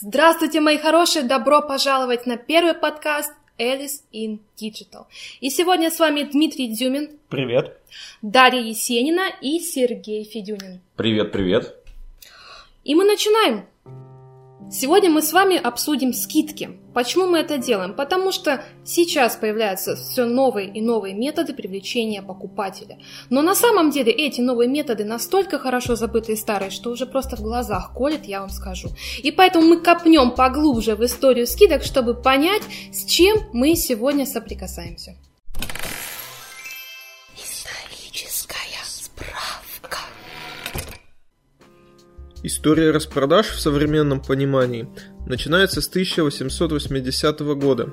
Здравствуйте, мои хорошие! Добро пожаловать на первый подкаст Alice in Digital. И сегодня с вами Дмитрий Дзюмин. Привет. Дарья Есенина и Сергей Федюнин. Привет, привет. И мы начинаем. Сегодня мы с вами обсудим скидки. Почему мы это делаем? Потому что сейчас появляются все новые и новые методы привлечения покупателя. Но на самом деле эти новые методы настолько хорошо забытые старые, что уже просто в глазах колет, я вам скажу. И поэтому мы копнем поглубже в историю скидок, чтобы понять, с чем мы сегодня соприкасаемся. История распродаж в современном понимании начинается с 1880 года,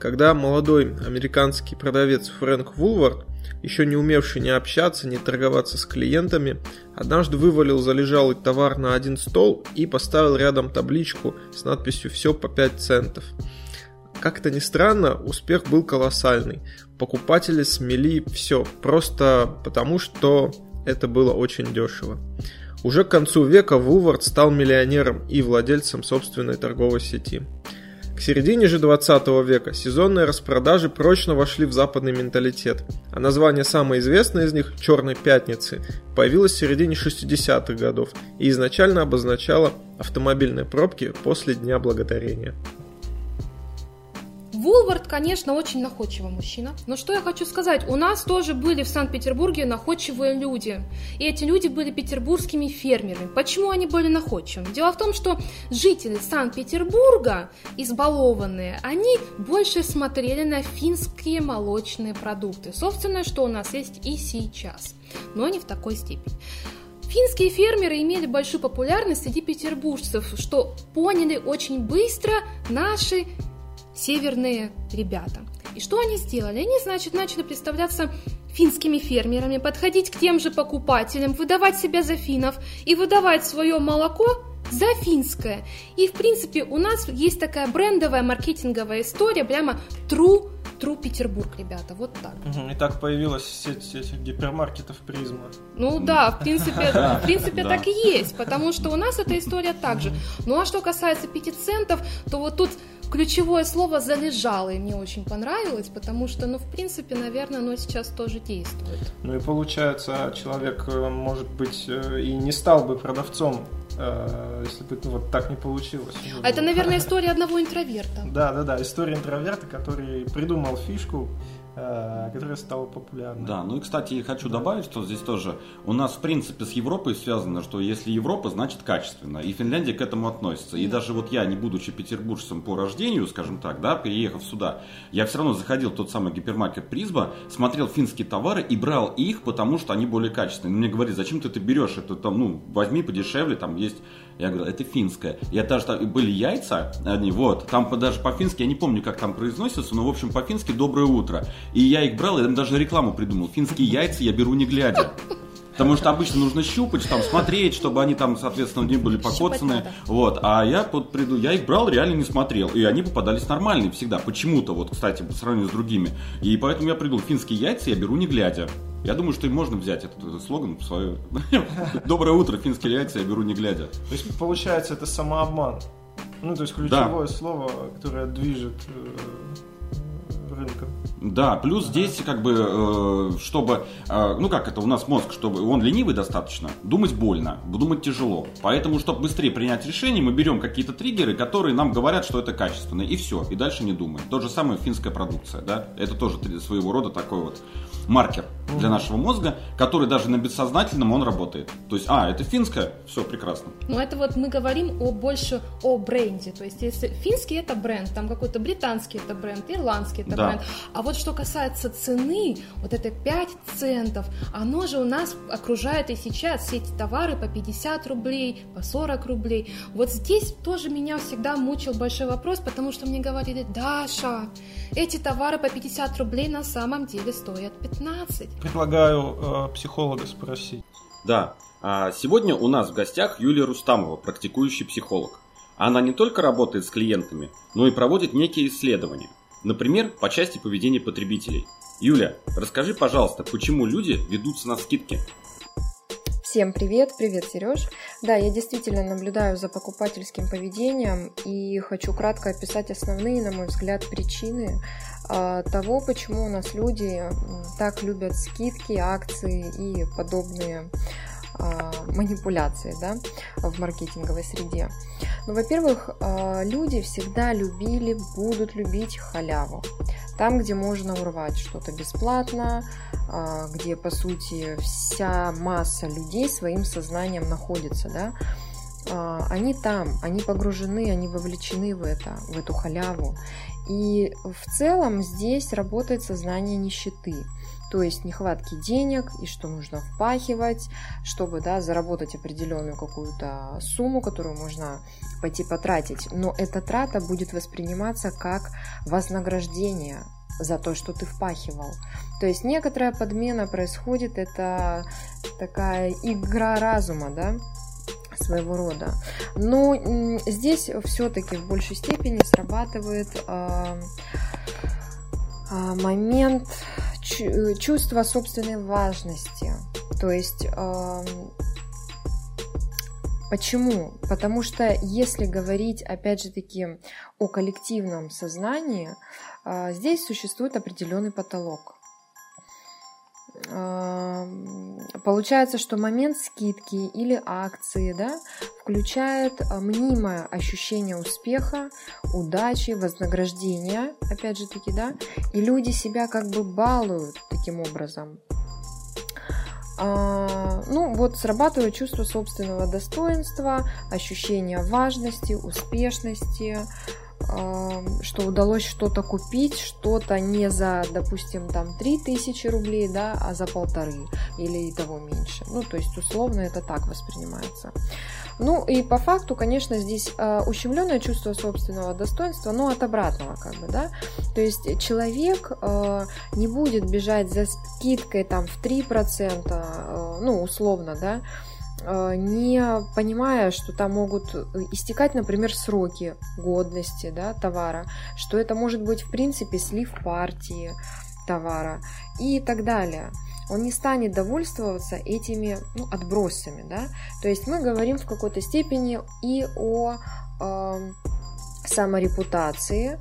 когда молодой американский продавец Фрэнк Вулвард, еще не умевший ни общаться, ни торговаться с клиентами, однажды вывалил залежалый товар на один стол и поставил рядом табличку с надписью «Все по 5 центов». Как-то ни странно, успех был колоссальный. Покупатели смели все, просто потому что это было очень дешево. Уже к концу века Вулвард стал миллионером и владельцем собственной торговой сети. К середине же 20 века сезонные распродажи прочно вошли в западный менталитет, а название самой известной из них «Черной пятницы» появилось в середине 60-х годов и изначально обозначало автомобильные пробки после Дня Благодарения. Вулвард, конечно, очень находчивый мужчина. Но что я хочу сказать, у нас тоже были в Санкт-Петербурге находчивые люди. И эти люди были петербургскими фермерами. Почему они были находчивыми? Дело в том, что жители Санкт-Петербурга, избалованные, они больше смотрели на финские молочные продукты. Собственно, что у нас есть и сейчас. Но не в такой степени. Финские фермеры имели большую популярность среди петербуржцев, что поняли очень быстро наши северные ребята. И что они сделали? Они, значит, начали представляться финскими фермерами, подходить к тем же покупателям, выдавать себя за финнов и выдавать свое молоко за финское. И, в принципе, у нас есть такая брендовая маркетинговая история, прямо true True Петербург, ребята, вот так. И так появилась сеть этих гипермаркетов Призма. Ну да, в принципе, в принципе так и есть, потому что у нас эта история также. Ну а что касается пяти центов, то вот тут ключевое слово «залежалый» мне очень понравилось, потому что, ну, в принципе, наверное, оно сейчас тоже действует. Ну и получается, человек, э, может быть, э, и не стал бы продавцом, э, если бы ну, вот так не получилось. А это, наверное, история одного интроверта. Да, да, да, история интроверта, который придумал фишку, которая стала популярной. Да, ну и, кстати, хочу добавить, что здесь тоже у нас, в принципе, с Европой связано, что если Европа, значит качественно, и Финляндия к этому относится. И даже вот я, не будучи петербуржцем по рождению, скажем так, да, переехав сюда, я все равно заходил в тот самый гипермаркет Призба, смотрел финские товары и брал их, потому что они более качественные. Мне говорили, зачем ты это берешь, это там, ну, возьми подешевле, там есть я говорю, это финское. Я даже там были яйца, они вот, там даже по-фински, я не помню, как там произносится, но в общем по-фински доброе утро. И я их брал, я даже рекламу придумал. Финские яйца я беру не глядя. Потому что обычно нужно щупать, там, смотреть, чтобы они там, соответственно, не были покоцаны. Вот. А я вот приду, я их брал, реально не смотрел. И они попадались нормальные всегда. Почему-то, вот, кстати, по сравнению с другими. И поэтому я придумал финские яйца, я беру не глядя. Я думаю, что им можно взять этот, этот слоган в свое. Доброе утро, финские яйца, я беру не глядя. То есть, получается, это самообман. Ну, то есть ключевое да. слово, которое движет рынком. Да, плюс здесь как бы, э, чтобы, э, ну как это, у нас мозг, чтобы он ленивый достаточно, думать больно, думать тяжело. Поэтому, чтобы быстрее принять решение, мы берем какие-то триггеры, которые нам говорят, что это качественно, и все, и дальше не думаем. То же самое финская продукция, да, это тоже своего рода такой вот маркер для нашего мозга, который даже на бессознательном он работает. То есть, а, это финская, все прекрасно. Ну это вот мы говорим о больше о бренде, то есть если финский это бренд, там какой-то британский это бренд, ирландский это да. бренд, а вот что касается цены, вот это 5 центов, оно же у нас окружает и сейчас все эти товары по 50 рублей, по 40 рублей. Вот здесь тоже меня всегда мучил большой вопрос, потому что мне говорили, Даша, эти товары по 50 рублей на самом деле стоят 15. Предлагаю э, психолога спросить. Да. А сегодня у нас в гостях Юлия Рустамова, практикующий психолог. Она не только работает с клиентами, но и проводит некие исследования. Например, по части поведения потребителей. Юля, расскажи, пожалуйста, почему люди ведутся на скидки? Всем привет, привет, Сереж. Да, я действительно наблюдаю за покупательским поведением и хочу кратко описать основные, на мой взгляд, причины э, того, почему у нас люди так любят скидки, акции и подобные а, манипуляции да, в маркетинговой среде. Ну, во-первых, а, люди всегда любили, будут любить халяву. Там, где можно урвать что-то бесплатно, а, где, по сути, вся масса людей своим сознанием находится, да, они там, они погружены, они вовлечены в это, в эту халяву. И в целом здесь работает сознание нищеты то есть нехватки денег и что нужно впахивать, чтобы да, заработать определенную какую-то сумму, которую можно пойти потратить. Но эта трата будет восприниматься как вознаграждение за то, что ты впахивал. То есть некоторая подмена происходит, это такая игра разума, да, своего рода. Но здесь все-таки в большей степени срабатывает э, момент чувство собственной важности. То есть Почему? Потому что если говорить, опять же таки, о коллективном сознании, а, здесь существует определенный потолок. Получается, что момент скидки или акции да, включает а, мнимое ощущение успеха, удачи, вознаграждения, опять же таки, да, и люди себя как бы балуют таким образом. А, ну, вот срабатывает чувство собственного достоинства, ощущение важности, успешности, что удалось что-то купить, что-то не за, допустим, там 3000 рублей, да, а за полторы или и того меньше. Ну, то есть условно это так воспринимается. Ну и по факту, конечно, здесь э, ущемленное чувство собственного достоинства, но от обратного как бы, да. То есть человек э, не будет бежать за скидкой там в 3%, э, ну условно, да, не понимая, что там могут истекать, например, сроки годности да, товара, что это может быть, в принципе, слив партии товара и так далее. Он не станет довольствоваться этими ну, отбросами. Да? То есть мы говорим в какой-то степени и о э, саморепутации,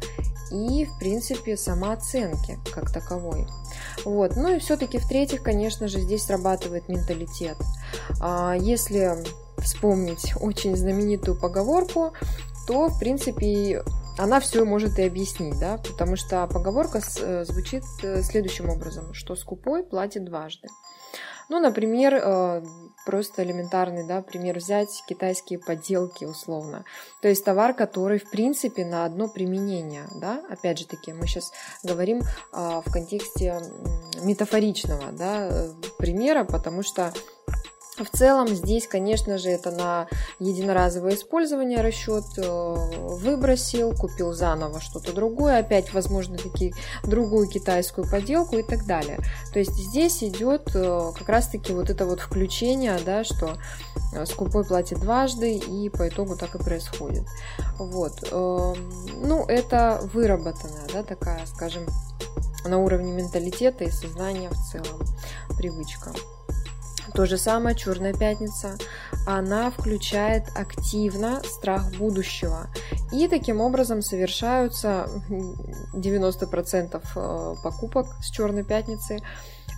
и, в принципе, самооценки как таковой. Вот. Ну и все-таки, в-третьих, конечно же, здесь срабатывает менталитет. А, если вспомнить очень знаменитую поговорку, то, в принципе, она все может и объяснить, да, потому что поговорка э, звучит э, следующим образом, что скупой платит дважды. Ну, например, э, просто элементарный, да, пример взять китайские подделки условно. То есть товар, который, в принципе, на одно применение, да, опять же таки, мы сейчас говорим в контексте метафоричного, да, примера, потому что в целом здесь, конечно же, это на единоразовое использование расчет. Э, выбросил, купил заново что-то другое, опять, возможно, таки другую китайскую поделку и так далее. То есть здесь идет э, как раз-таки вот это вот включение, да, что э, скупой платит дважды, и по итогу так и происходит. Вот. Ну, это выработанная, да, такая, скажем, на уровне менталитета и сознания в целом привычка. То же самое Черная пятница. Она включает активно страх будущего. И таким образом совершаются 90% э, покупок с Черной пятницы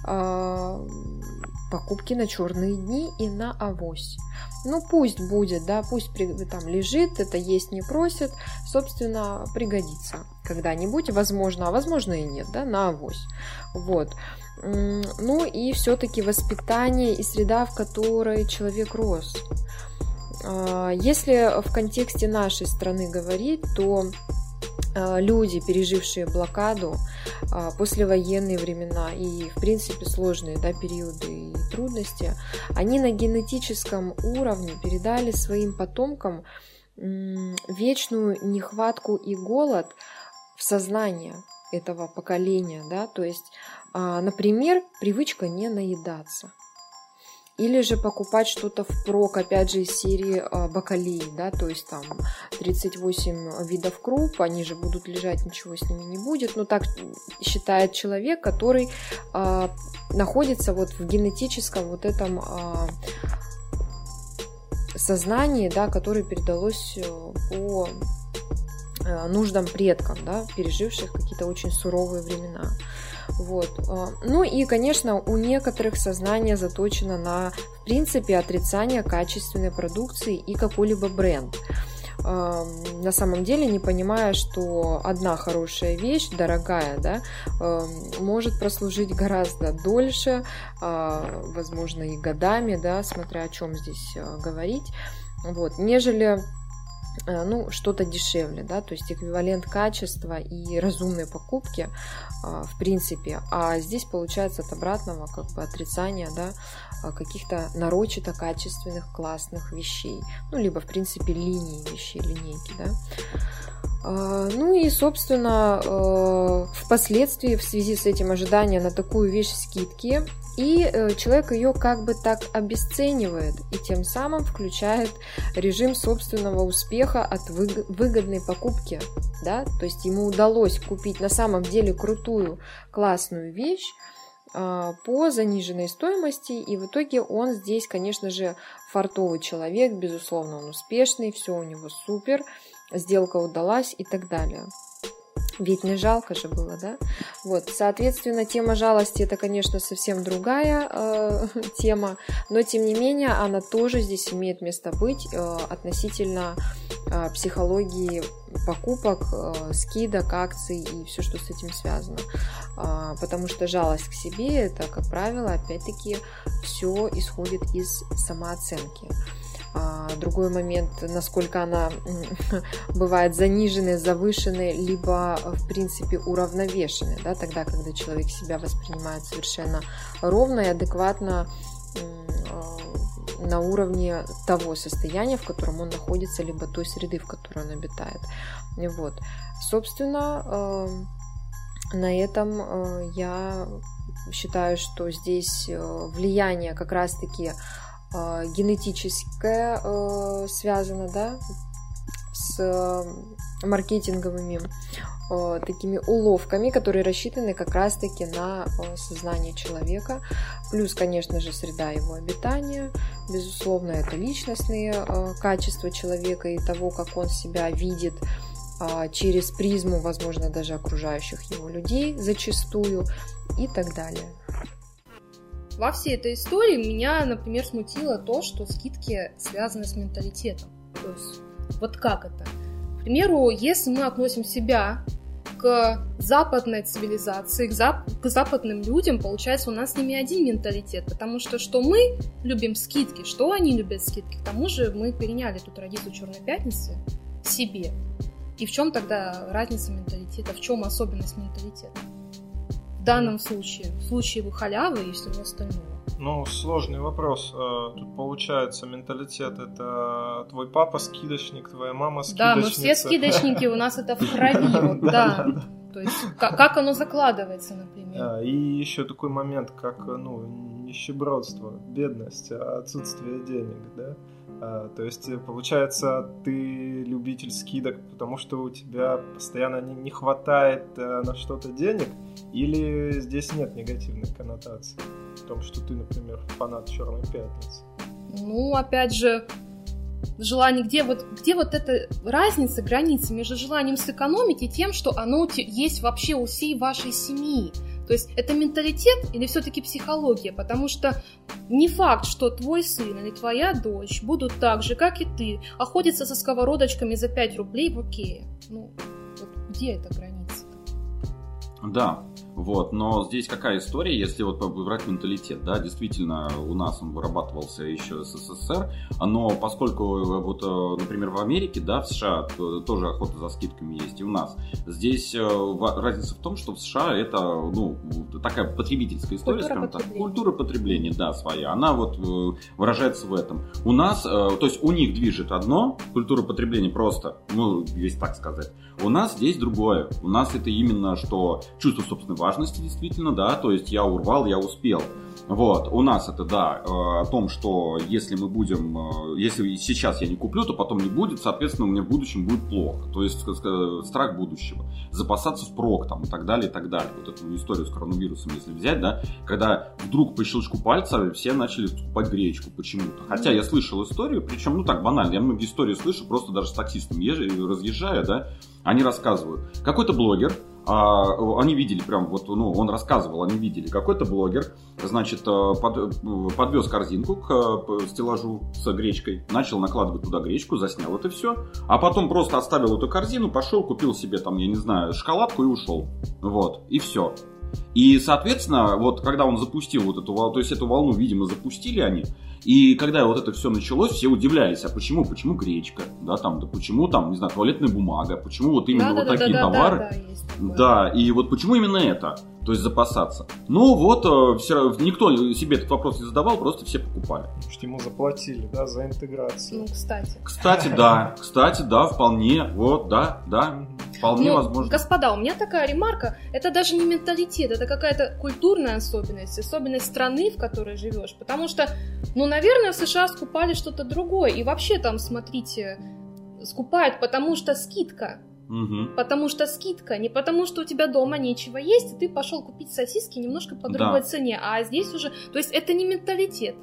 э, покупки на черные дни и на авось. Ну, пусть будет, да, пусть там лежит, это есть не просит, собственно, пригодится когда-нибудь, возможно, а возможно и нет, да, на авось. Вот. Ну и все-таки воспитание и среда, в которой человек рос. А, если в контексте нашей страны говорить, то а, люди, пережившие блокаду, а, послевоенные времена и, в принципе, сложные да, периоды и трудности, они на генетическом уровне передали своим потомкам вечную нехватку и голод в сознание этого поколения, да, то есть например, привычка не наедаться. Или же покупать что-то впрок, опять же, из серии э, бакалеи, да, то есть там 38 видов круп, они же будут лежать, ничего с ними не будет. Но так считает человек, который э, находится вот в генетическом вот этом э, сознании, да, которое передалось по нуждам предкам, да, переживших какие-то очень суровые времена. Вот. Ну и, конечно, у некоторых сознание заточено на, в принципе, отрицание качественной продукции и какой-либо бренд на самом деле не понимая, что одна хорошая вещь, дорогая, да, может прослужить гораздо дольше, а, возможно, и годами, да, смотря о чем здесь а, говорить, вот, нежели Э, ну, что-то дешевле, да, то есть эквивалент качества и разумной покупки, а, в принципе, а здесь получается от обратного как бы отрицания, да, а, каких-то нарочито качественных, классных вещей, ну, либо, в принципе, линии вещей, линейки, да. А, ну и, собственно, э, впоследствии в связи с этим ожидания на такую вещь скидки и э, человек ее как бы так обесценивает и тем самым включает режим собственного успеха от выгодной покупки. Да? То есть ему удалось купить на самом деле крутую, классную вещь, а, по заниженной стоимости, и в итоге он здесь, конечно же, фартовый человек, безусловно, он успешный, все у него супер, сделка удалась и так далее. Ведь не жалко же было, да? Вот, соответственно, тема жалости это, конечно, совсем другая э, тема, но тем не менее она тоже здесь имеет место быть э, относительно э, психологии покупок, э, скидок, акций и все, что с этим связано. Э, потому что жалость к себе это, как правило, опять-таки все исходит из самооценки. А, другой момент, насколько она бывает заниженной, завышенной, либо, в принципе, уравновешенной, да, тогда, когда человек себя воспринимает совершенно ровно и адекватно а, на уровне того состояния, в котором он находится, либо той среды, в которой он обитает. Вот. Собственно, а, на этом я считаю, что здесь влияние как раз-таки э, генетическое э, связано, да, с э, маркетинговыми э, такими уловками, которые рассчитаны как раз-таки на сознание человека. Плюс, конечно же, среда его обитания. Безусловно, это личностные качества человека и того, как он себя видит через призму, возможно, даже окружающих его людей зачастую и так далее. Во всей этой истории меня, например, смутило то, что скидки связаны с менталитетом. То есть, вот как это? К примеру, если мы относим себя к западной цивилизации, к, зап- к западным людям, получается, у нас с ними один менталитет, потому что что мы любим скидки, что они любят скидки, к тому же мы переняли эту традицию Черной Пятницы себе. И в чем тогда разница менталитета, в чем особенность менталитета? В данном случае, в случае халявы и всего остального? Ну, сложный вопрос. Э, тут получается менталитет это твой папа скидочник, твоя мама скидочница. Да, мы все скидочники, у нас это в крови, да. То есть как оно закладывается, например. И еще такой момент, как ну, нищебродство, бедность, отсутствие денег, да. А, то есть, э, получается, ты любитель скидок, потому что у тебя постоянно не, не хватает э, на что-то денег, или здесь нет негативной коннотации в том, что ты, например, фанат Черной пятницы? Ну, опять же, желание, где вот, где вот эта разница, граница между желанием сэкономить и тем, что оно есть вообще у всей вашей семьи. То есть это менталитет или все-таки психология? Потому что не факт, что твой сын или твоя дочь будут так же, как и ты, охотиться со сковородочками за 5 рублей в Окее. Ну, вот где эта граница? Да, вот, но здесь какая история, если вот брать менталитет, да, действительно, у нас он вырабатывался еще с СССР, но поскольку э, вот, э, например, в Америке, да, в США тоже охота за скидками есть, и у нас. Здесь э, разница в том, что в США это, ну, такая потребительская история, культура скажем так, культура потребления, да, своя, она вот выражается в этом. У нас, то есть у них движет одно, культура потребления просто, ну, весь так сказать, у нас здесь другое. У нас это именно, что чувство собственного важности, действительно, да, то есть я урвал, я успел. Вот, у нас это, да, э, о том, что если мы будем, э, если сейчас я не куплю, то потом не будет, соответственно, у меня в будущем будет плохо. То есть страх будущего. Запасаться впрок там и так далее, и так далее. Вот эту историю с коронавирусом, если взять, да, когда вдруг по щелчку пальца все начали покупать гречку почему-то. Хотя я слышал историю, причем, ну так, банально, я многие истории слышу, просто даже с таксистом разъезжая, да, они рассказывают. Какой-то блогер а, они видели прям вот, ну, он рассказывал, они видели, какой-то блогер, значит, э, под, э, подвез корзинку к э, стеллажу с гречкой, начал накладывать туда гречку, заснял это все, а потом просто оставил эту корзину, пошел, купил себе там, я не знаю, шоколадку и ушел. Вот, и все. И, соответственно, вот когда он запустил вот эту волну, то есть эту волну, видимо, запустили они, и когда вот это все началось, все удивлялись, а почему, почему гречка, да, там, да почему там, не знаю, туалетная бумага, почему вот именно да, вот да, такие да, товары, да, да, да, и вот почему именно это, то есть запасаться. Ну вот, э, все, никто себе этот вопрос не задавал, просто все покупали. Что ему заплатили, да, за интеграцию. Ну, кстати. Кстати, да, кстати, да, вполне, вот, да, да. Вполне ну, возможно. Господа, у меня такая ремарка. Это даже не менталитет, это какая-то культурная особенность, особенность страны, в которой живешь. Потому что, ну, наверное, в США скупали что-то другое. И вообще там, смотрите, скупают, потому что скидка. Угу. Потому что скидка, не потому что у тебя дома нечего есть, и ты пошел купить сосиски немножко по другой да. цене. А здесь уже. То есть это не менталитет.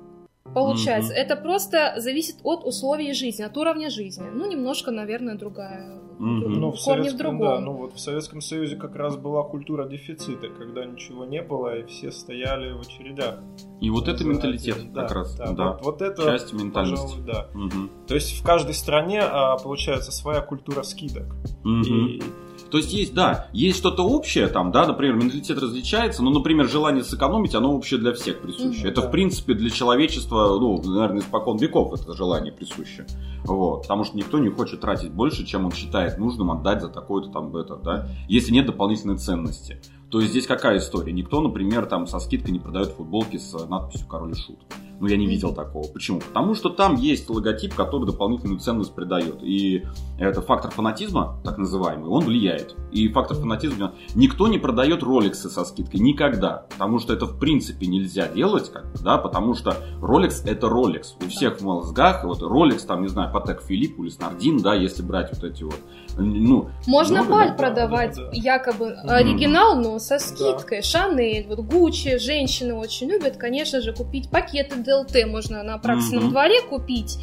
Получается, mm это просто зависит от условий жизни, от уровня жизни. Ну, немножко, наверное, другая. mm Ну, в корни в другом. Да, ну вот в Советском Союзе как раз была культура дефицита, когда ничего не было, и все стояли в очередях. И вот это менталитет да, как раз. Да, да. Вот, вот это, часть ментальности. Пожалуй, да. Угу. То есть в каждой стране а, получается своя культура скидок. Угу. И то есть есть, да, есть что-то общее там, да, например, менталитет различается, но, например, желание сэкономить, оно общее для всех присуще. Mm-hmm, это, да. в принципе, для человечества, ну, наверное, испокон веков это желание присуще. Вот, потому что никто не хочет тратить больше, чем он считает нужным отдать за такое-то там это, да, если нет дополнительной ценности. То есть здесь какая история? Никто, например, там со скидкой не продает футболки с надписью «Король и Шут». Ну, я не видел такого. Почему? Потому что там есть логотип, который дополнительную ценность придает. И это фактор фанатизма, так называемый, он влияет. И фактор фанатизма... Никто не продает роликсы со скидкой. Никогда. Потому что это в принципе нельзя делать, как, да, потому что Rolex это Rolex. У всех в мозгах, вот Rolex, там, не знаю, Патек Филипп или Снардин, да, если брать вот эти вот ну, Можно ну, паль да, продавать, да, да. якобы оригинал, но со скидкой. Да. Шанель, вот Гуччи, женщины очень любят, конечно же, купить пакеты ДЛТ можно на практичном угу. дворе купить.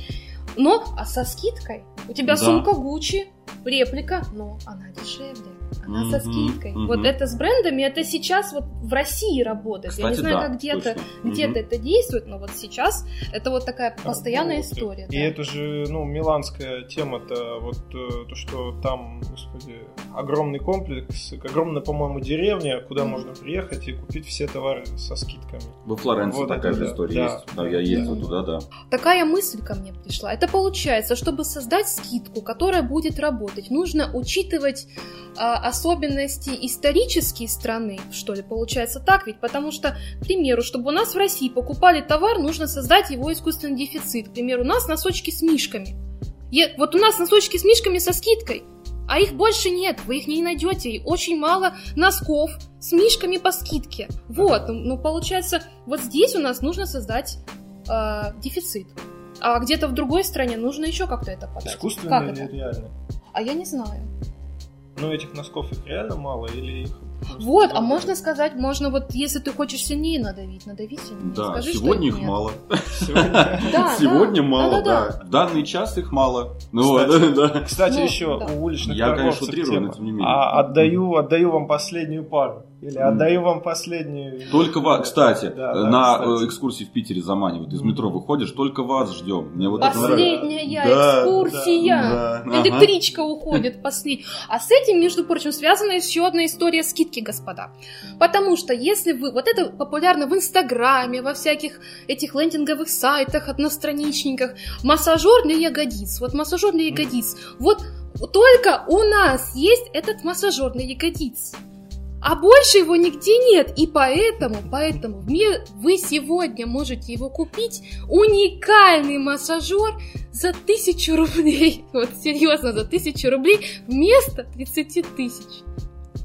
Но, а со скидкой? У тебя да. сумка Гуччи, реплика, но она дешевле. Она mm-hmm, со скидкой. Mm-hmm. Вот это с брендами, это сейчас вот в России работает. Кстати, Я не знаю, да, как где-то где-то mm-hmm. это действует, но вот сейчас это вот такая постоянная вот. история. И да. это же, ну, миланская тема-то, вот э, то, что там, господи, огромный комплекс, огромная, по-моему, деревня, куда mm-hmm. можно приехать и купить все товары со скидками. Во Флоренции вот такая же да, история да, есть. Да, я ездил да. туда, да. Такая мысль ко мне пришла. Это получается, чтобы создать скидку, которая будет работать, нужно учитывать а, особенности исторические страны, что ли, получается так ведь, потому что, к примеру, чтобы у нас в России покупали товар, нужно создать его искусственный дефицит. К примеру, у нас носочки с мишками. Я, вот у нас носочки с мишками со скидкой, а их больше нет, вы их не найдете, и очень мало носков с мишками по скидке. Вот, ну, ну получается, вот здесь у нас нужно создать э, дефицит. А где-то в другой стране нужно еще как-то это подать. Искусственно как или это? реально? А я не знаю. Ну, этих носков их реально мало или их вот, а можно сказать, можно вот, если ты хочешь сильнее надавить, надави сильнее. Да, Скажи, сегодня их нет. мало. Сегодня мало, да. В данный час их мало. Ну, кстати, еще у уличных Я, конечно, утрирую, но тем не менее. А отдаю, отдаю вам последнюю пару. Или отдаю вам последнюю. Только вас, кстати, на кстати. экскурсии в Питере заманивают. Из метро выходишь, только вас ждем. Мне вот Последняя экскурсия. Электричка уходит последняя. А с этим, между прочим, связана еще одна история скидки, господа. Потому что если вы... Вот это популярно в Инстаграме, во всяких этих лендинговых сайтах, одностраничниках. Массажер для ягодиц. Вот массажер для ягодиц. Вот только у нас есть этот массажер для ягодиц. А больше его нигде нет, и поэтому, поэтому вы сегодня можете его купить уникальный массажер за тысячу рублей. Вот серьезно, за тысячу рублей вместо 30 тысяч.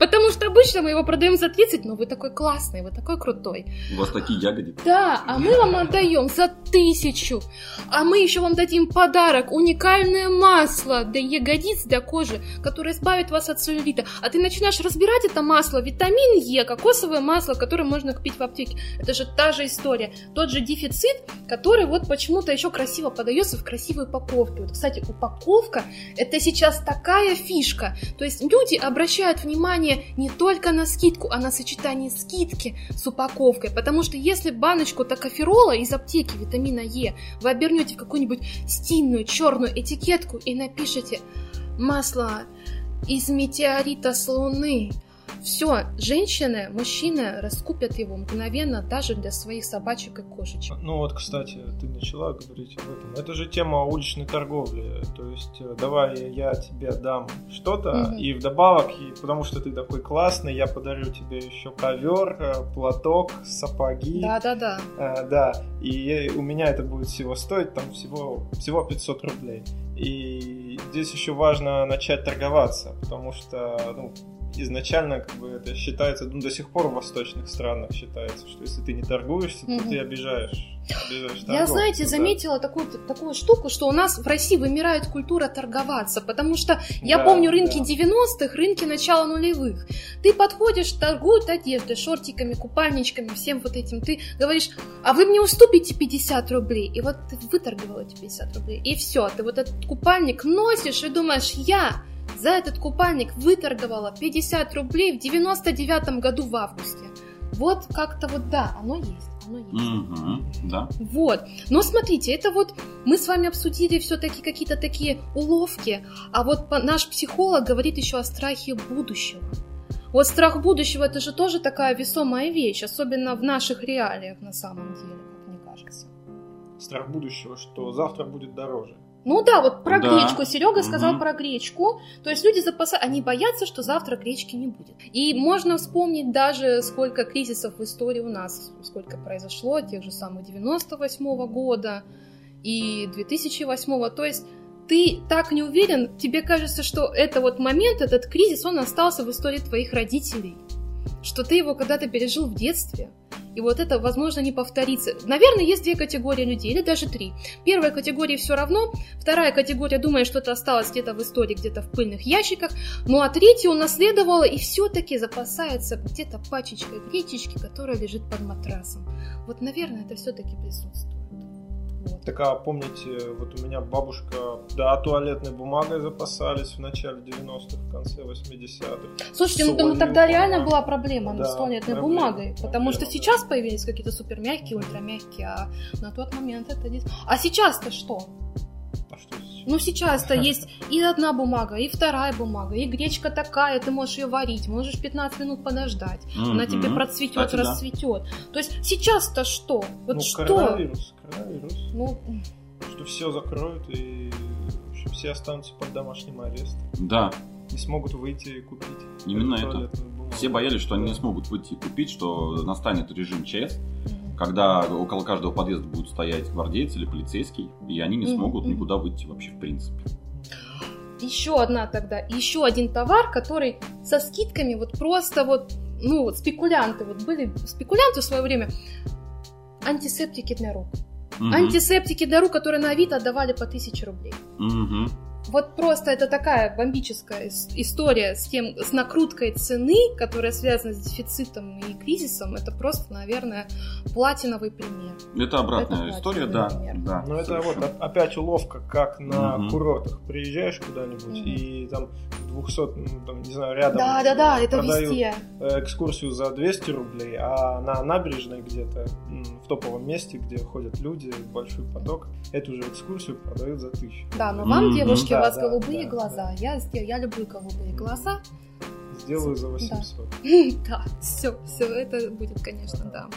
Потому что обычно мы его продаем за 30, но вы такой классный, вы такой крутой. У вас такие ягодицы. Да, а мы вам отдаем за тысячу. А мы еще вам дадим подарок, уникальное масло для ягодиц, для кожи, которое избавит вас от целлюлита. А ты начинаешь разбирать это масло, витамин Е, кокосовое масло, которое можно купить в аптеке. Это же та же история. Тот же дефицит, который вот почему-то еще красиво подается в красивой упаковке. Вот, кстати, упаковка – это сейчас такая фишка. То есть люди обращают внимание не только на скидку, а на сочетание скидки с упаковкой. Потому что если баночку токоферола из аптеки витамина Е вы обернете в какую-нибудь стильную черную этикетку и напишите «масло из метеорита с Луны», все, женщины, мужчины раскупят его мгновенно даже для своих собачек и кошечек. Ну вот, кстати, ты начала говорить об этом. Это же тема уличной торговли. То есть, э, давай я тебе дам что-то, угу. и вдобавок, и потому что ты такой классный, я подарю тебе еще ковер, э, платок, сапоги. Да-да-да. А, да, и у меня это будет всего стоить там всего, всего 500 рублей. И здесь еще важно начать торговаться, потому что ну, изначально как бы это считается, ну, до сих пор в восточных странах считается, что если ты не торгуешься, то ты обижаешь. обижаешь Я, знаете, заметила такую, такую штуку, что у нас в России вымирает культура торговаться, потому что я да, помню рынки да. 90-х, рынки начала нулевых. Ты подходишь, торгуют одеждой, шортиками, купальничками, всем вот этим. Ты говоришь, а вы мне уступите 50 рублей. И вот ты выторговал эти 50 рублей. И все, ты вот этот купальник носишь и думаешь, я за этот купальник выторговала 50 рублей в 99 году в августе. Вот как-то вот да, оно есть. Оно есть. Mm-hmm, да. Вот. Но смотрите, это вот мы с вами обсудили все-таки какие-то такие уловки, а вот наш психолог говорит еще о страхе будущего. Вот страх будущего это же тоже такая весомая вещь, особенно в наших реалиях на самом деле, как мне кажется. Страх будущего, что завтра будет дороже. Ну да, вот про да. гречку. Серега сказал угу. про гречку. То есть люди запасают, они боятся, что завтра гречки не будет. И можно вспомнить даже, сколько кризисов в истории у нас, сколько произошло, тех же самых 98 -го года и 2008. -го. То есть ты так не уверен, тебе кажется, что это вот момент, этот кризис, он остался в истории твоих родителей. Что ты его когда-то пережил в детстве. И вот это, возможно, не повторится. Наверное, есть две категории людей, или даже три. Первая категория все равно, вторая категория думает, что это осталось где-то в истории, где-то в пыльных ящиках, ну а третья унаследовала и все-таки запасается где-то пачечкой гречечки, которая лежит под матрасом. Вот, наверное, это все-таки присутствует. Вот. Так, а помните, вот у меня бабушка, да, туалетной бумагой запасались в начале 90-х, в конце 80-х. Слушайте, ну, ну тогда реально была проблема да, с туалетной проблема, бумагой, проблема, потому что сейчас появились какие-то супермягкие, ультрамягкие, а на тот момент это... А сейчас-то что? А что ну, сейчас-то есть и одна бумага, и вторая бумага, и гречка такая, ты можешь ее варить, можешь 15 минут подождать, mm-hmm. она тебе процветет, Кстати, расцветет. Да. То есть сейчас-то что? Вот ну, что? Коронавирус, коронавирус. Ну, что все закроют и общем, все останутся под домашним арестом. Да. Не смогут выйти и купить. Именно это. Все боялись, что они не смогут выйти и купить, что настанет режим ЧС. Когда около каждого подъезда будут стоять гвардейцы или полицейский, и они не смогут никуда выйти вообще в принципе. Еще одна тогда, еще один товар, который со скидками вот просто вот, ну вот спекулянты, вот были спекулянты в свое время, антисептики для рук. Угу. Антисептики для рук, которые на вид отдавали по тысяче рублей. Угу. Вот просто это такая бомбическая история с тем, с накруткой цены, которая связана с дефицитом и кризисом. Это просто, наверное, платиновый пример. Это обратная это история, да. да. Но это вот опять уловка, как на угу. курортах. Приезжаешь куда-нибудь угу. и там 200, ну, там, не знаю, рядом да, да, да, это везде. экскурсию за 200 рублей, а на набережной где-то в топовом месте, где ходят люди, большой поток, эту же экскурсию продают за 1000. Да, но вам, девушки, да, у вас да, голубые да, глаза. Да. Я, я люблю голубые глаза. Сделаю за 800. Да, все, все, это будет, конечно, да.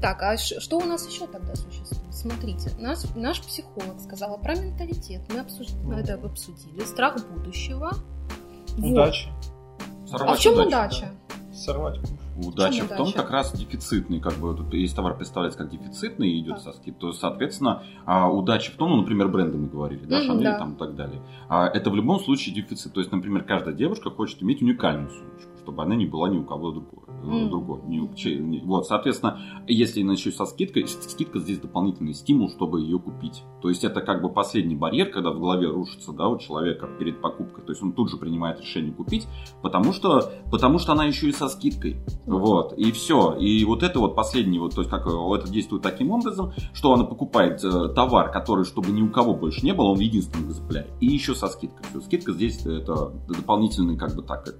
Так, а что у нас еще тогда существует? Смотрите, наш, наш психолог сказала про менталитет. Мы обсуж... mm. это обсудили. Страх будущего. Удача. Вот. а в чем удача? удача? Да. Сорвать куш. Удача в, в том, как раз дефицитный, как бы, тут, если товар представляется как дефицитный и идет да. со скидкой, то, соответственно, а, удача в том, ну, например, бренды мы говорили, да, mm-hmm, Шанель да. там и так далее. А, это в любом случае дефицит. То есть, например, каждая девушка хочет иметь уникальную сумочку чтобы она не была ни у кого другого. Mm. другой. Ни, ни, вот, соответственно, если начать со скидкой, скидка здесь дополнительный стимул, чтобы ее купить. То есть это как бы последний барьер, когда в голове рушится да, у человека перед покупкой. То есть он тут же принимает решение купить, потому что, потому что она еще и со скидкой. Вот, и все. И вот это вот последний, вот, то есть как это действует таким образом, что она покупает э, товар, который, чтобы ни у кого больше не было, он в единственном экземпляре. И еще со скидкой. Все, скидка здесь это дополнительный, как бы так, это,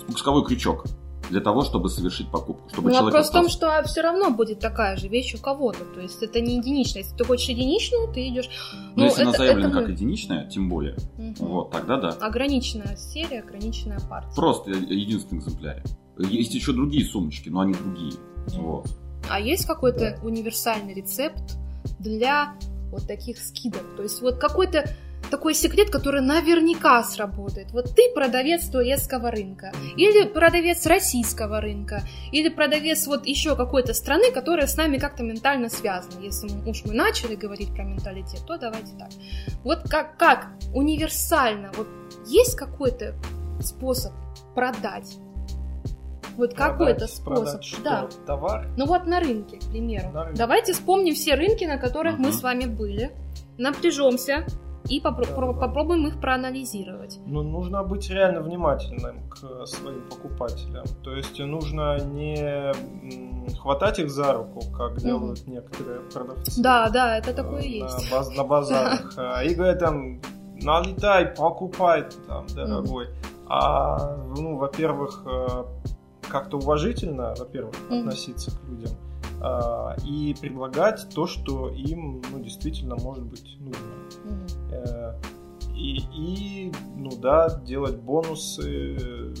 спусковой крючок для того, чтобы совершить покупку. Чтобы ну, вопрос в том, что все равно будет такая же вещь у кого-то. То есть это не единичная. Если ты хочешь единичную, ты идешь... Но ну, если это, она заявлена это... как единичная, тем более, угу. вот, тогда да. Ограниченная серия, ограниченная партия. Просто единственный экземпляр. Есть еще другие сумочки, но они другие. Вот. А есть какой-то универсальный рецепт для вот таких скидок? То есть вот какой-то такой секрет, который наверняка сработает. Вот ты продавец турецкого рынка, или продавец российского рынка, или продавец вот еще какой-то страны, которая с нами как-то ментально связана. Если уж мы начали говорить про менталитет, то давайте так. Вот как, как универсально, вот есть какой-то способ продать вот какой-то способ. Да. Товар? Ну вот на рынке, к примеру. На рынке. Давайте вспомним все рынки, на которых uh-huh. мы с вами были. Напряжемся, и попро- да, про- да. попробуем их проанализировать. Ну, нужно быть реально внимательным к своим покупателям. То есть нужно не хватать их за руку, как делают некоторые продавцы. Да, да, это такое на, есть. Баз- на базарах. А, и говорят там, налетай, покупай, там, дорогой. А, ну, во-первых, э, как-то уважительно, во-первых, относиться к людям а, и предлагать то, что им ну, действительно может быть нужно. Mm-hmm. И, и, ну да, делать бонусы,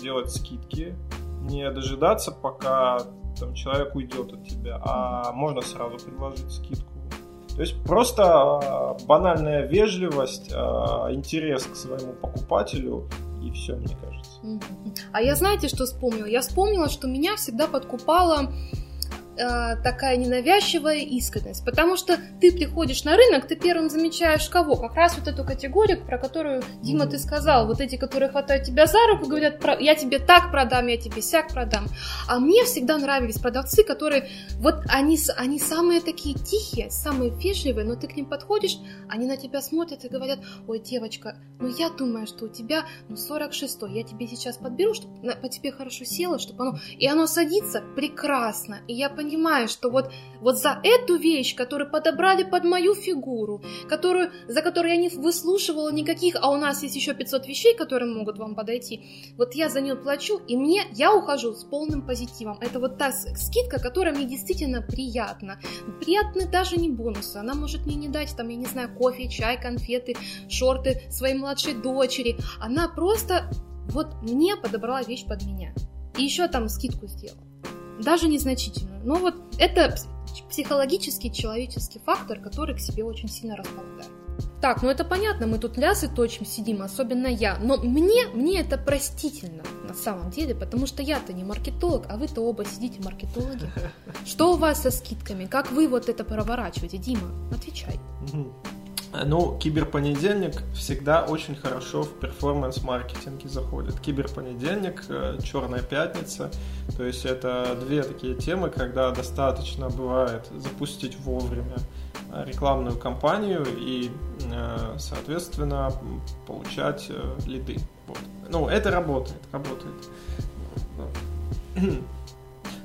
делать скидки, не дожидаться, пока там, человек уйдет от тебя, а можно сразу предложить скидку. То есть просто а, банальная вежливость, а, интерес к своему покупателю и все, мне кажется. А я знаете, что вспомнила? Я вспомнила, что меня всегда подкупала э, такая ненавязчивая искренность, потому что ты приходишь на рынок, ты первым замечаешь кого? Как раз вот эту категорию, про которую, Дима, ты сказал, вот эти, которые хватают тебя за руку, говорят, я тебе так продам, я тебе сяк продам. А мне всегда нравились продавцы, которые, вот они, они самые такие тихие, самые вежливые, но ты к ним подходишь, они на тебя смотрят и говорят, ой, девочка, ну я думаю, что у тебя, ну 46 я тебе сейчас подберу, чтобы по тебе хорошо село, чтобы оно... И оно садится прекрасно, и я понимаю, понимаю, что вот, вот за эту вещь, которую подобрали под мою фигуру, которую, за которую я не выслушивала никаких, а у нас есть еще 500 вещей, которые могут вам подойти, вот я за нее плачу, и мне, я ухожу с полным позитивом. Это вот та скидка, которая мне действительно приятна. Приятны даже не бонусы, она может мне не дать, там, я не знаю, кофе, чай, конфеты, шорты своей младшей дочери. Она просто вот мне подобрала вещь под меня. И еще там скидку сделала даже незначительную. Но вот это психологический человеческий фактор, который к себе очень сильно располагает. Так, ну это понятно, мы тут лясы точим, сидим, особенно я. Но мне, мне это простительно на самом деле, потому что я-то не маркетолог, а вы-то оба сидите маркетологи. Что у вас со скидками? Как вы вот это проворачиваете? Дима, отвечай. Ну, киберпонедельник всегда очень хорошо в перформанс-маркетинге заходит. Киберпонедельник, э, черная пятница, то есть это две такие темы, когда достаточно бывает запустить вовремя э, рекламную кампанию и, э, соответственно, получать лиды. Вот. Ну, это работает, работает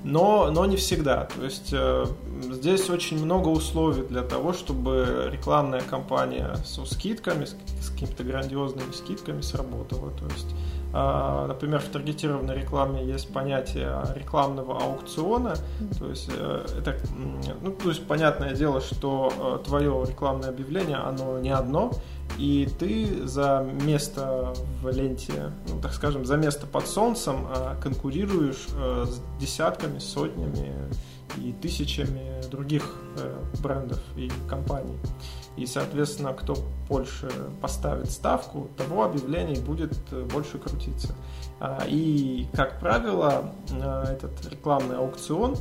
но, но не всегда. То есть э, здесь очень много условий для того, чтобы рекламная кампания со скидками, с, с какими-то грандиозными скидками сработала. То есть, э, например, в таргетированной рекламе есть понятие рекламного аукциона. То есть э, это, ну, то есть понятное дело, что э, твое рекламное объявление, оно не одно, и ты за место в ленте, ну, так скажем, за место под солнцем э, конкурируешь э, с десятками, сотнями и тысячами других э, брендов и компаний. И, соответственно, кто больше поставит ставку, того объявлений будет больше крутиться. А, и, как правило, этот рекламный аукцион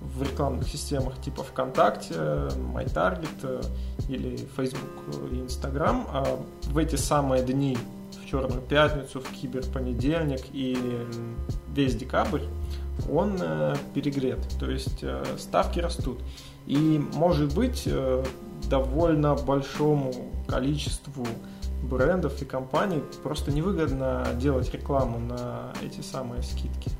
в рекламных системах типа ВКонтакте, MyTarget или Facebook и Instagram а, в эти самые дни, в Черную пятницу, в Киберпонедельник и весь декабрь, он э, перегрет. То есть э, ставки растут. И может быть э, довольно большому количеству брендов и компаний просто невыгодно делать рекламу на эти самые скидки.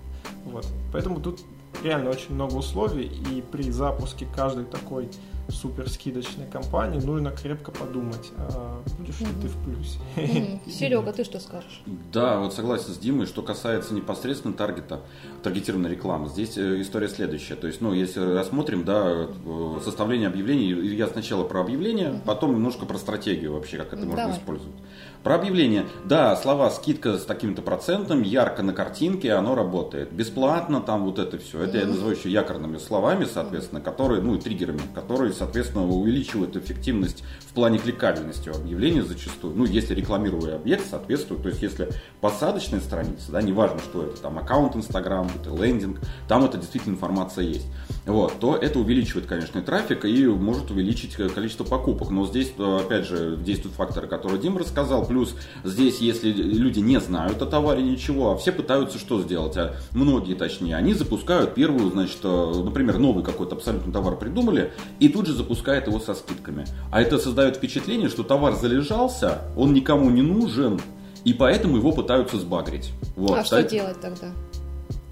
Вот. Поэтому тут реально очень много условий, и при запуске каждой такой супер скидочной компании нужно крепко подумать, а будешь ли ты в плюсе. Серега, ты что скажешь? Да, вот согласен с Димой, что касается непосредственно таргета, таргетированной рекламы. Здесь э, история следующая. То есть, ну, если рассмотрим, да, э, составление объявлений, я сначала про объявление, потом немножко про стратегию вообще, как это Давай. можно использовать. Про объявление. Да, слова скидка с таким-то процентом, ярко на картинке, оно работает. Бесплатно там вот это все. Это я называю еще якорными словами, соответственно, которые, ну и триггерами, которые, соответственно, увеличивают эффективность в плане кликабельности объявления зачастую. Ну, если рекламируемый объект соответствует, то есть если посадочная страница, да, неважно, что это, там аккаунт Инстаграм, это лендинг, там это действительно информация есть, вот, то это увеличивает, конечно, трафик и может увеличить количество покупок. Но здесь, опять же, действуют факторы, которые Дим рассказал, плюс здесь, если люди не знают о товаре ничего, а все пытаются что сделать, а многие точнее, они запускают первую, значит, э, например, новый какой-то абсолютно товар придумали, и тут же запускают его со скидками. А это создает впечатление, что товар залежался, он никому не нужен, и поэтому его пытаются сбагрить. Вот, а что делать тогда?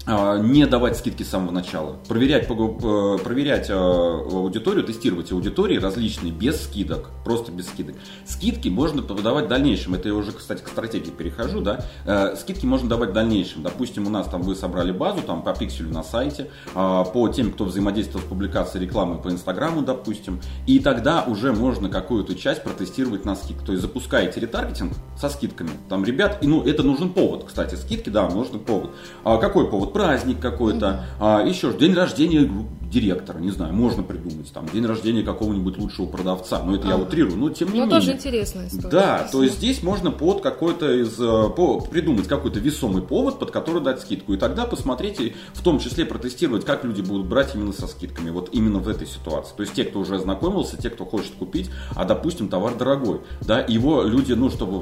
А, не давать скидки с самого начала. Проверять, проверять а, аудиторию, тестировать аудитории различные без скидок, просто без скидок. Скидки можно подавать в дальнейшем. Это я уже, кстати, к стратегии перехожу. Да? Э, скидки можно давать в дальнейшем. Допустим, у нас там вы собрали базу там, по пикселю на сайте, по тем, кто взаимодействовал с публикацией рекламы по Инстаграму, допустим. И тогда уже можно какую-то часть протестировать на скидку. То есть запускаете ретаргетинг со скидками. Там, ребят, и, ну, это нужен повод, кстати, скидки, да, нужен повод. А какой повод? Праздник какой-то, а, еще день рождения директора, не знаю, можно придумать, там, день рождения какого-нибудь лучшего продавца, но это а. я утрирую, но тем не но менее. тоже интересная история. Да, Спасибо. то есть здесь можно под какой-то из, э, по, придумать какой-то весомый повод, под который дать скидку, и тогда посмотрите, в том числе протестировать, как люди будут брать именно со скидками, вот именно в этой ситуации. То есть те, кто уже ознакомился, те, кто хочет купить, а, допустим, товар дорогой, да, его люди, ну, чтобы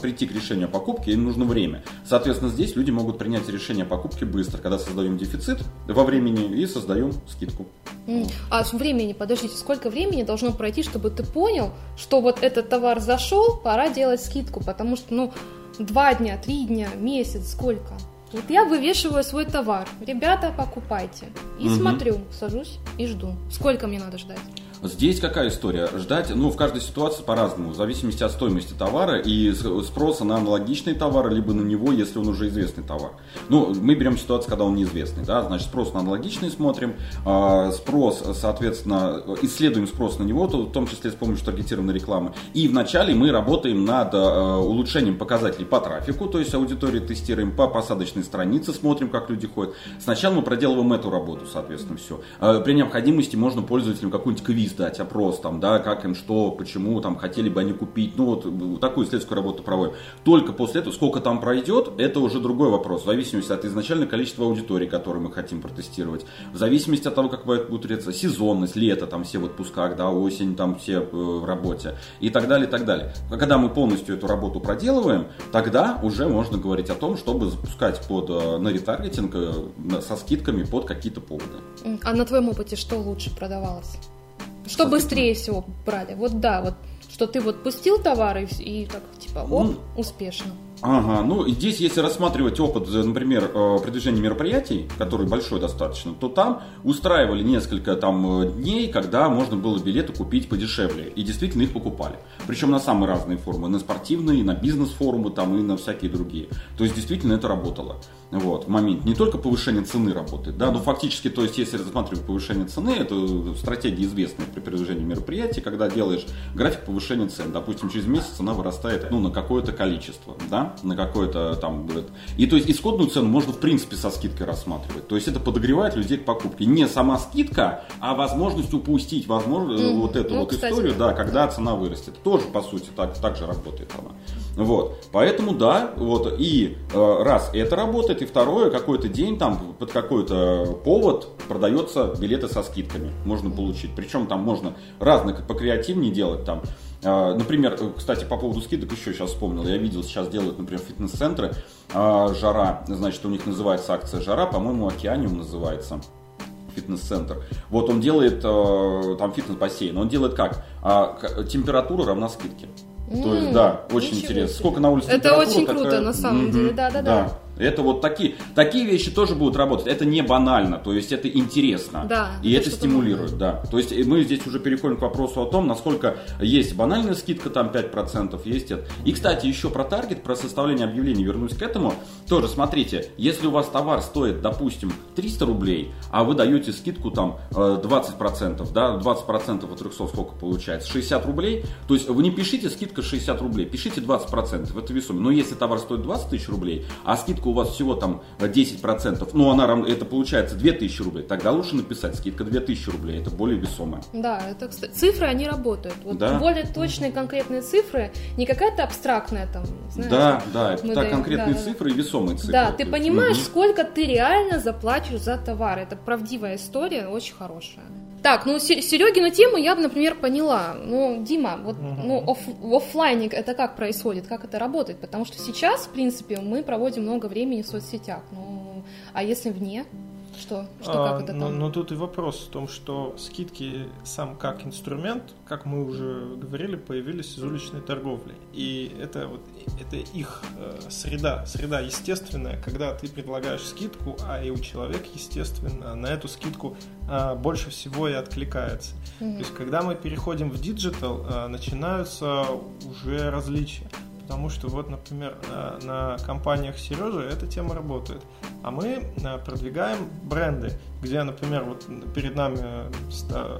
прийти к решению о покупке, им нужно время. Соответственно, здесь люди могут принять решение о покупке быстро, когда создаем дефицит во времени и создаем скидку скидку. А времени, подождите, сколько времени должно пройти, чтобы ты понял, что вот этот товар зашел, пора делать скидку, потому что, ну, два дня, три дня, месяц, сколько? Вот я вывешиваю свой товар. Ребята, покупайте. И угу. смотрю, сажусь и жду. Сколько мне надо ждать? Здесь какая история? Ждать, ну, в каждой ситуации по-разному, в зависимости от стоимости товара и спроса на аналогичный товар, либо на него, если он уже известный товар. Ну, мы берем ситуацию, когда он неизвестный, да, значит, спрос на аналогичный смотрим, а, спрос, соответственно, исследуем спрос на него, в том числе с помощью таргетированной рекламы. И вначале мы работаем над а, улучшением показателей по трафику, то есть аудитории тестируем, по посадочной странице смотрим, как люди ходят. Сначала мы проделываем эту работу, соответственно, все. А, при необходимости можно пользователям какой-нибудь квиз сдать опрос, там, да, как им что, почему, там, хотели бы они купить, ну, вот такую исследовательскую работу проводим. Только после этого, сколько там пройдет, это уже другой вопрос, в зависимости от изначального количества аудитории, которую мы хотим протестировать, в зависимости от того, как будет реться сезонность, лето, там, все в отпусках, да, осень, там, все э, в работе, и так далее, и так далее. Когда мы полностью эту работу проделываем, тогда уже можно говорить о том, чтобы запускать под, э, на ретаргетинг э, со скидками под какие-то поводы. А на твоем опыте что лучше продавалось? Что быстрее всего брали? Вот да, вот что ты вот пустил товары и так типа, оп, ну, успешно. Ага, ну здесь, если рассматривать опыт, например, э, продвижения мероприятий, который большой достаточно, то там устраивали несколько там э, дней, когда можно было билеты купить подешевле. И действительно их покупали. Причем на самые разные формы. На спортивные, на бизнес-форумы там и на всякие другие. То есть действительно это работало. Вот, в момент. Не только повышение цены работает, да, но фактически, то есть, если рассматривать повышение цены, это стратегия известная при продвижении мероприятий, когда делаешь график повышения цен. Допустим, через месяц цена вырастает ну, на какое-то количество, да, на какое-то там. И то есть исходную цену можно в принципе со скидкой рассматривать. То есть это подогревает людей к покупке. Не сама скидка, а возможность упустить возможно, mm-hmm. вот эту ну, вот кстати, историю, да, когда цена вырастет. Тоже, по сути, так, так же работает она. Вот. Поэтому да, вот. И э, раз это работает, и второе, какой-то день там под какой-то повод продается билеты со скидками. Можно получить. Причем там можно разных покреативнее делать там. Э, например, кстати, по поводу скидок еще сейчас вспомнил. Я видел, сейчас делают, например, фитнес-центры. Э, жара, значит, у них называется акция Жара, по-моему, Океаниум называется фитнес-центр. Вот он делает э, там фитнес-бассейн. Он делает как? А, температура равна скидке. То есть, да, очень интересно. Себе. Сколько на улице Это очень круто, такая... на самом деле, да-да-да. Это вот такие, такие вещи тоже будут работать. Это не банально, то есть это интересно. Да. И это стимулирует, да. То есть мы здесь уже переходим к вопросу о том, насколько есть банальная скидка, там 5%, есть это. И, кстати, еще про таргет, про составление объявлений, вернусь к этому. Тоже смотрите, если у вас товар стоит, допустим, 300 рублей, а вы даете скидку там 20%, э, да, 20% от 300 сколько получается? 60 рублей. То есть вы не пишите скидка 60 рублей, пишите 20%, это весомо. Но если товар стоит 20 тысяч рублей, а скидка скидка у вас всего там 10%, ну она это получается 2000 рублей, тогда лучше написать скидка 2000 рублей, это более весомая. Да, это, кстати, цифры, они работают. Вот да. более точные конкретные цифры, не какая-то абстрактная там, знаешь, Да, да, это даем, конкретные да, цифры и весомые цифры. Да, ты понимаешь, угу. сколько ты реально заплатишь за товар, это правдивая история, очень хорошая. Так, ну Серегину тему я бы, например, поняла. Ну, Дима, вот угу. ну, оф, в офлайне это как происходит, как это работает? Потому что сейчас, в принципе, мы проводим много времени в соцсетях. Ну, а если вне? Что? Что а, как это там? Но, но тут и вопрос в том, что скидки сам как инструмент, как мы уже говорили, появились из уличной торговли. И это вот это их э, среда, среда естественная, когда ты предлагаешь скидку, а и у человека, естественно, на эту скидку э, больше всего и откликается. Mm-hmm. То есть, когда мы переходим в digital, э, начинаются уже различия потому что вот, например, на, на компаниях Сережи эта тема работает. А мы э, продвигаем бренды, где, например, вот перед нами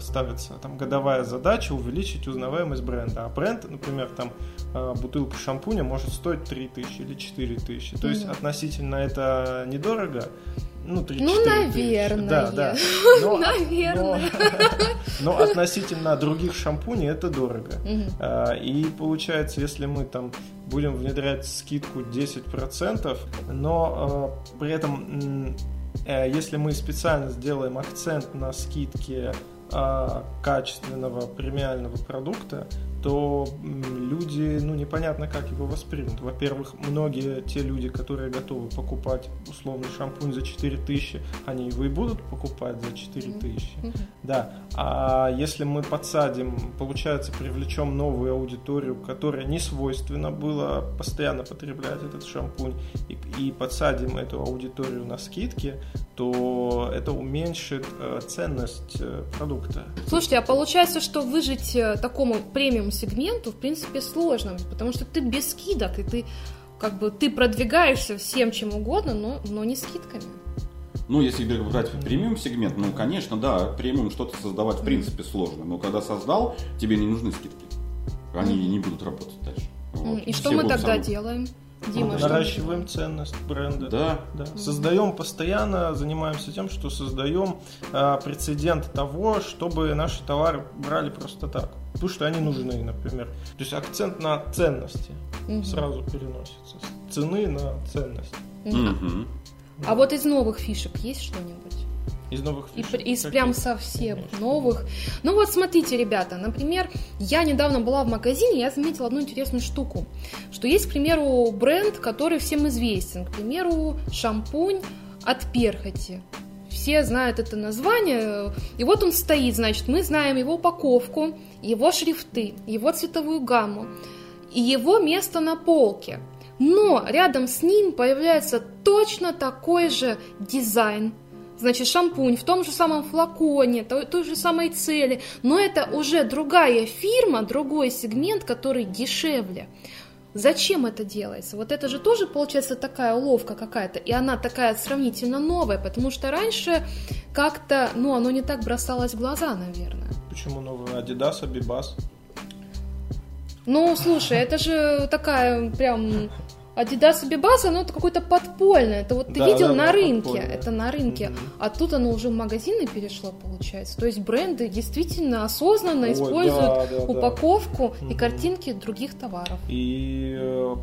ставится там годовая задача увеличить узнаваемость бренда. А бренд, например, там э, бутылка шампуня может стоить 3 тысячи или 4 тысячи. То есть mm-hmm. относительно это недорого, ну, 3 Ну, наверное. Да, да. Но, наверное. Но, но относительно других шампуней это дорого. Угу. И получается, если мы там будем внедрять скидку 10%, но э, при этом, э, если мы специально сделаем акцент на скидке э, качественного премиального продукта, то люди, ну, непонятно, как его воспримут. Во-первых, многие те люди, которые готовы покупать условный шампунь за 4000, они его и будут покупать за 4000. Mm-hmm. Да. А если мы подсадим, получается, привлечем новую аудиторию, которая не свойственно было постоянно потреблять этот шампунь, и, и подсадим эту аудиторию на скидки, то это уменьшит э, ценность э, продукта. Слушайте, а получается, что выжить э, такому премиум сегменту, в принципе, сложно, потому что ты без скидок, и ты как бы ты продвигаешься всем чем угодно, но, но не скидками. Ну, если брать премиум сегмент, ну, конечно, да, премиум что-то создавать в принципе сложно, но когда создал, тебе не нужны скидки. Они не будут работать дальше. Вот. И что мы тогда самые... делаем? Дима, наращиваем ценность бренда. Да. да. Создаем постоянно, занимаемся тем, что создаем э, прецедент того, чтобы наши товары брали просто так. Потому что они нужны, например. То есть акцент на ценности угу. сразу переносится. С цены на ценность. Угу. А вот из новых фишек есть что-нибудь? Из новых фишек? И, из прям совсем новых. Ну вот смотрите, ребята, например, я недавно была в магазине, я заметила одну интересную штуку, что есть, к примеру, бренд, который всем известен, к примеру, шампунь от перхоти. Все знают это название, и вот он стоит, значит, мы знаем его упаковку, его шрифты, его цветовую гамму и его место на полке – Но рядом с ним появляется точно такой же дизайн, значит, шампунь в том же самом флаконе, той, той же самой цели, но это уже другая фирма, другой сегмент, который дешевле. Зачем это делается? Вот это же тоже получается такая уловка какая-то, и она такая сравнительно новая, потому что раньше как-то, ну, оно не так бросалось в глаза, наверное. Почему новый Adidas, Abibas? Ну, слушай, это же такая прям Adidas и Bibas, оно какое-то подпольное. Это вот ты Да, видел да, на да, рынке. подпольное. Это на рынке. Мгм. А тут оно уже в магазины перешло, получается. То есть бренды действительно осознанно Ой, используют да, да, да. упаковку и Мгм. картинки других товаров. И э,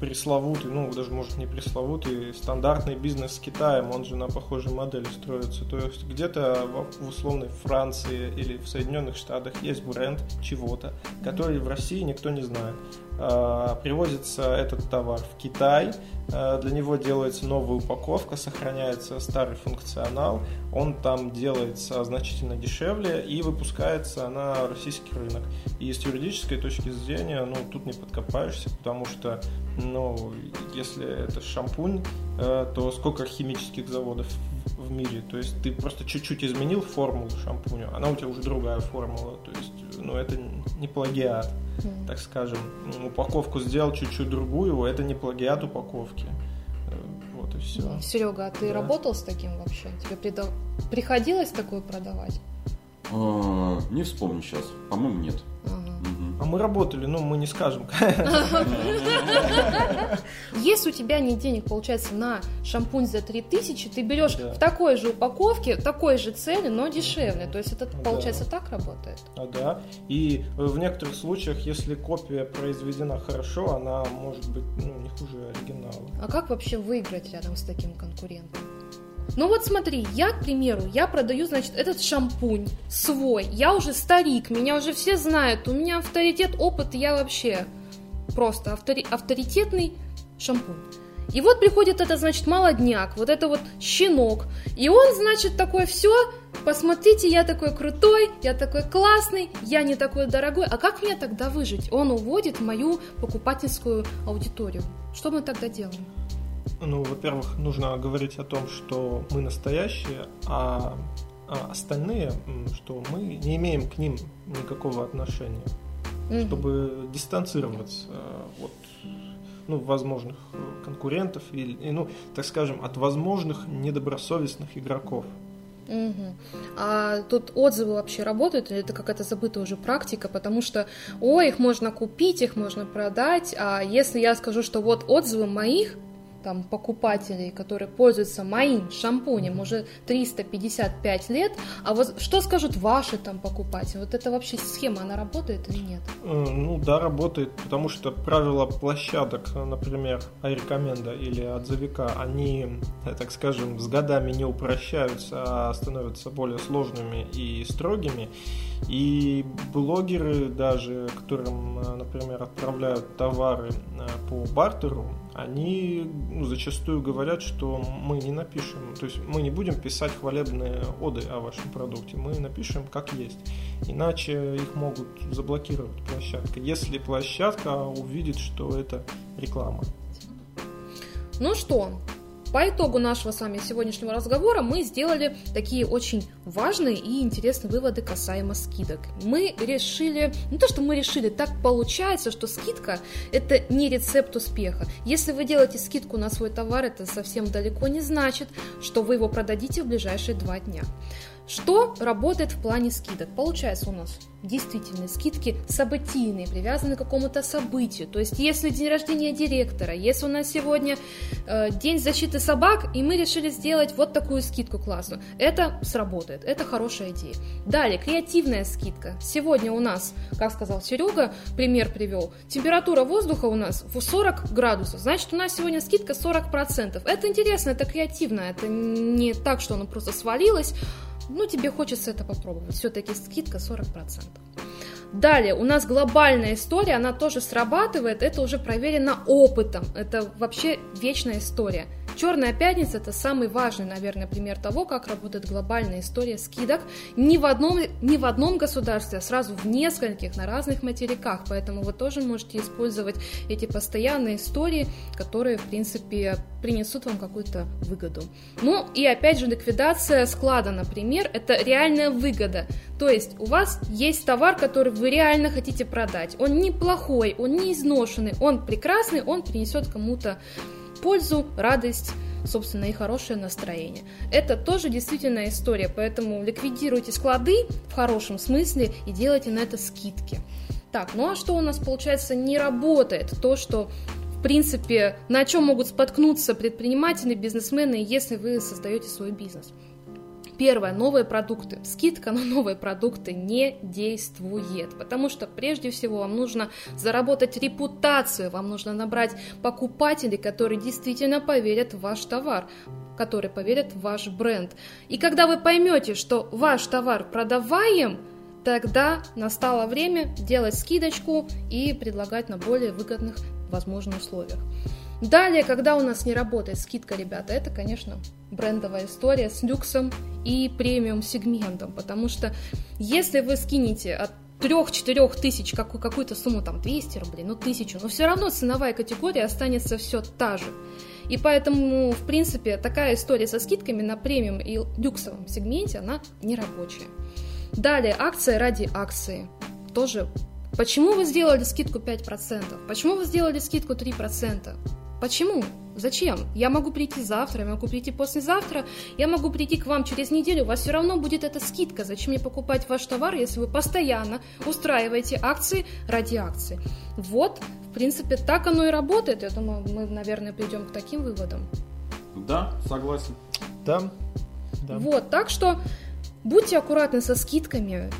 пресловутый, ну даже может не пресловутый, стандартный бизнес с Китаем, он же на похожей модели строится. То есть где-то в, в условной Франции или в Соединенных Штатах есть бренд чего-то, который в России никто не знает. А, Привозится этот товар в Китай, а, для него делается новая упаковка, сохраняется старый функционал, он там делается значительно дешевле и выпускается на российский рынок. И с юридической точки зрения, ну, тут не подкопаешься, потому что, ну, если это шампунь, э, то сколько химических заводов в мире? То есть ты просто чуть-чуть изменил формулу шампуня, она у тебя уже другая формула. То есть, ну, это не плагиат, так скажем. Ну, Упаковку сделал чуть-чуть другую, это не плагиат упаковки. Э, Вот и все. Серега, а ты Да. работал с таким вообще? Тебе прида- приходилось такое продавать? А, Не вспомню сейчас. По-моему, нет. Мы работали, ну, мы не скажем. Если у тебя нет денег, получается, на шампунь за 3000, ты берешь Да. в такой же упаковке, такой же цели, но дешевле. То есть это, Да. получается, так работает. А, да. И э, в некоторых случаях, если копия произведена хорошо, она может быть ну, не хуже оригинала. А как вообще выиграть рядом с таким конкурентом? Ну вот смотри, я, к примеру, я продаю, значит, этот шампунь свой. Я уже старик, меня уже все знают, у меня авторитет, опыт, я вообще просто автори- авторитетный шампунь. И вот приходит этот, значит, молодняк, вот это вот щенок. И он, значит, такой, все, посмотрите, я такой крутой, я такой классный, я не такой дорогой. А как мне тогда выжить? Он уводит мою покупательскую аудиторию. Что мы тогда делаем? Ну, во-первых, нужно говорить о том, что мы настоящие, а, а остальные, что мы не имеем к ним никакого отношения, Мгм. чтобы дистанцироваться от ну, возможных э, конкурентов или, ну, так скажем, от возможных недобросовестных игроков. Мгм. А тут отзывы вообще работают, или это какая-то забытая уже практика, потому что, ой, их можно купить, их можно продать, а если я скажу, что вот отзывы моих там покупателей, которые пользуются моим шампунем уже 355 лет, а вот что скажут ваши там покупатели? Вот это вообще схема, она работает или нет? Э, Ну да, работает, потому что правила площадок, например, Айрекоменда или отзывика, они, э, так скажем, с годами не упрощаются, а становятся более сложными и строгими. И блогеры даже, которым, э, например, отправляют товары э, по бартеру, они ну, зачастую говорят, что мы не напишем, то есть мы не будем писать хвалебные оды о вашем продукте, мы напишем как есть. Иначе их могут заблокировать площадка, если площадка увидит, что это реклама. Ну что, по итогу нашего с вами сегодняшнего разговора мы сделали такие очень важные и интересные выводы касаемо скидок. Мы решили, не то что мы решили, так получается, что скидка это не рецепт успеха. Если вы делаете скидку на свой товар, это совсем далеко не значит, что вы его продадите в ближайшие два дня. Что работает в плане скидок? Получается у нас действительно скидки событийные, привязаны к какому-то событию. То есть, если день рождения директора, если у нас сегодня э, день защиты собак, и мы решили сделать вот такую скидку классную, это сработает, это хорошая идея. Далее, креативная скидка. Сегодня у нас, как сказал Серега, пример привел, температура воздуха у нас в 40 градусов, значит, у нас сегодня скидка 40%. Это интересно, это креативно, это не так, что оно просто свалилось, ну, тебе хочется это попробовать. Все-таки скидка 40%. Далее, у нас глобальная история, она тоже срабатывает, это уже проверено опытом, это вообще вечная история. Черная пятница это самый важный, наверное, пример того, как работает глобальная история скидок не в одном, не в одном государстве, а сразу в нескольких, на разных материках. Поэтому вы тоже можете использовать эти постоянные истории, которые, в принципе, принесут вам какую-то выгоду. Ну и опять же, ликвидация склада, например, это реальная выгода. То есть у вас есть товар, который вы реально хотите продать. Он неплохой, он не изношенный, он прекрасный, он принесет кому-то пользу, радость, собственно, и хорошее настроение. Это тоже действительно история, поэтому ликвидируйте склады в хорошем смысле и делайте на это скидки. Так, ну а что у нас, получается, не работает? То, что в принципе, на чем могут споткнуться предприниматели, бизнесмены, если вы создаете свой бизнес. Первое, новые продукты. Скидка на новые продукты не действует, потому что прежде всего вам нужно заработать репутацию, вам нужно набрать покупателей, которые действительно поверят в ваш товар которые поверят в ваш бренд. И когда вы поймете, что ваш товар продаваем, тогда настало время делать скидочку и предлагать на более выгодных, возможных условиях. Далее, когда у нас не работает скидка, ребята, это, конечно, брендовая история с люксом и премиум сегментом, потому что если вы скинете от 3-4 тысяч какую- какую-то сумму, там 200 рублей, ну тысячу, но все равно ценовая категория останется все та же. И поэтому, в принципе, такая история со скидками на премиум и люксовом сегменте, она не рабочая. Далее, акция ради акции. Тоже Почему вы сделали скидку 5%? Почему вы сделали скидку 3%? Почему? Зачем? Я могу прийти завтра, я могу прийти послезавтра, я могу прийти к вам через неделю, у вас все равно будет эта скидка. Зачем мне покупать ваш товар, если вы постоянно устраиваете акции ради акций? Вот, в принципе, так оно и работает. Я думаю, мы, наверное, придем к таким выводам. Да, согласен. Да. да. Вот, так что будьте аккуратны со скидками,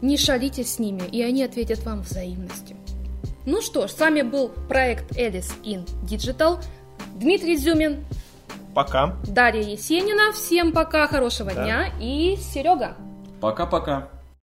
не шалите с ними, и они ответят вам взаимностью. Ну что ж, с вами был проект Alice in Digital. Дмитрий Зюмин. Пока. Дарья Есенина. Всем пока, хорошего Да. дня. И Серега. Пока-пока.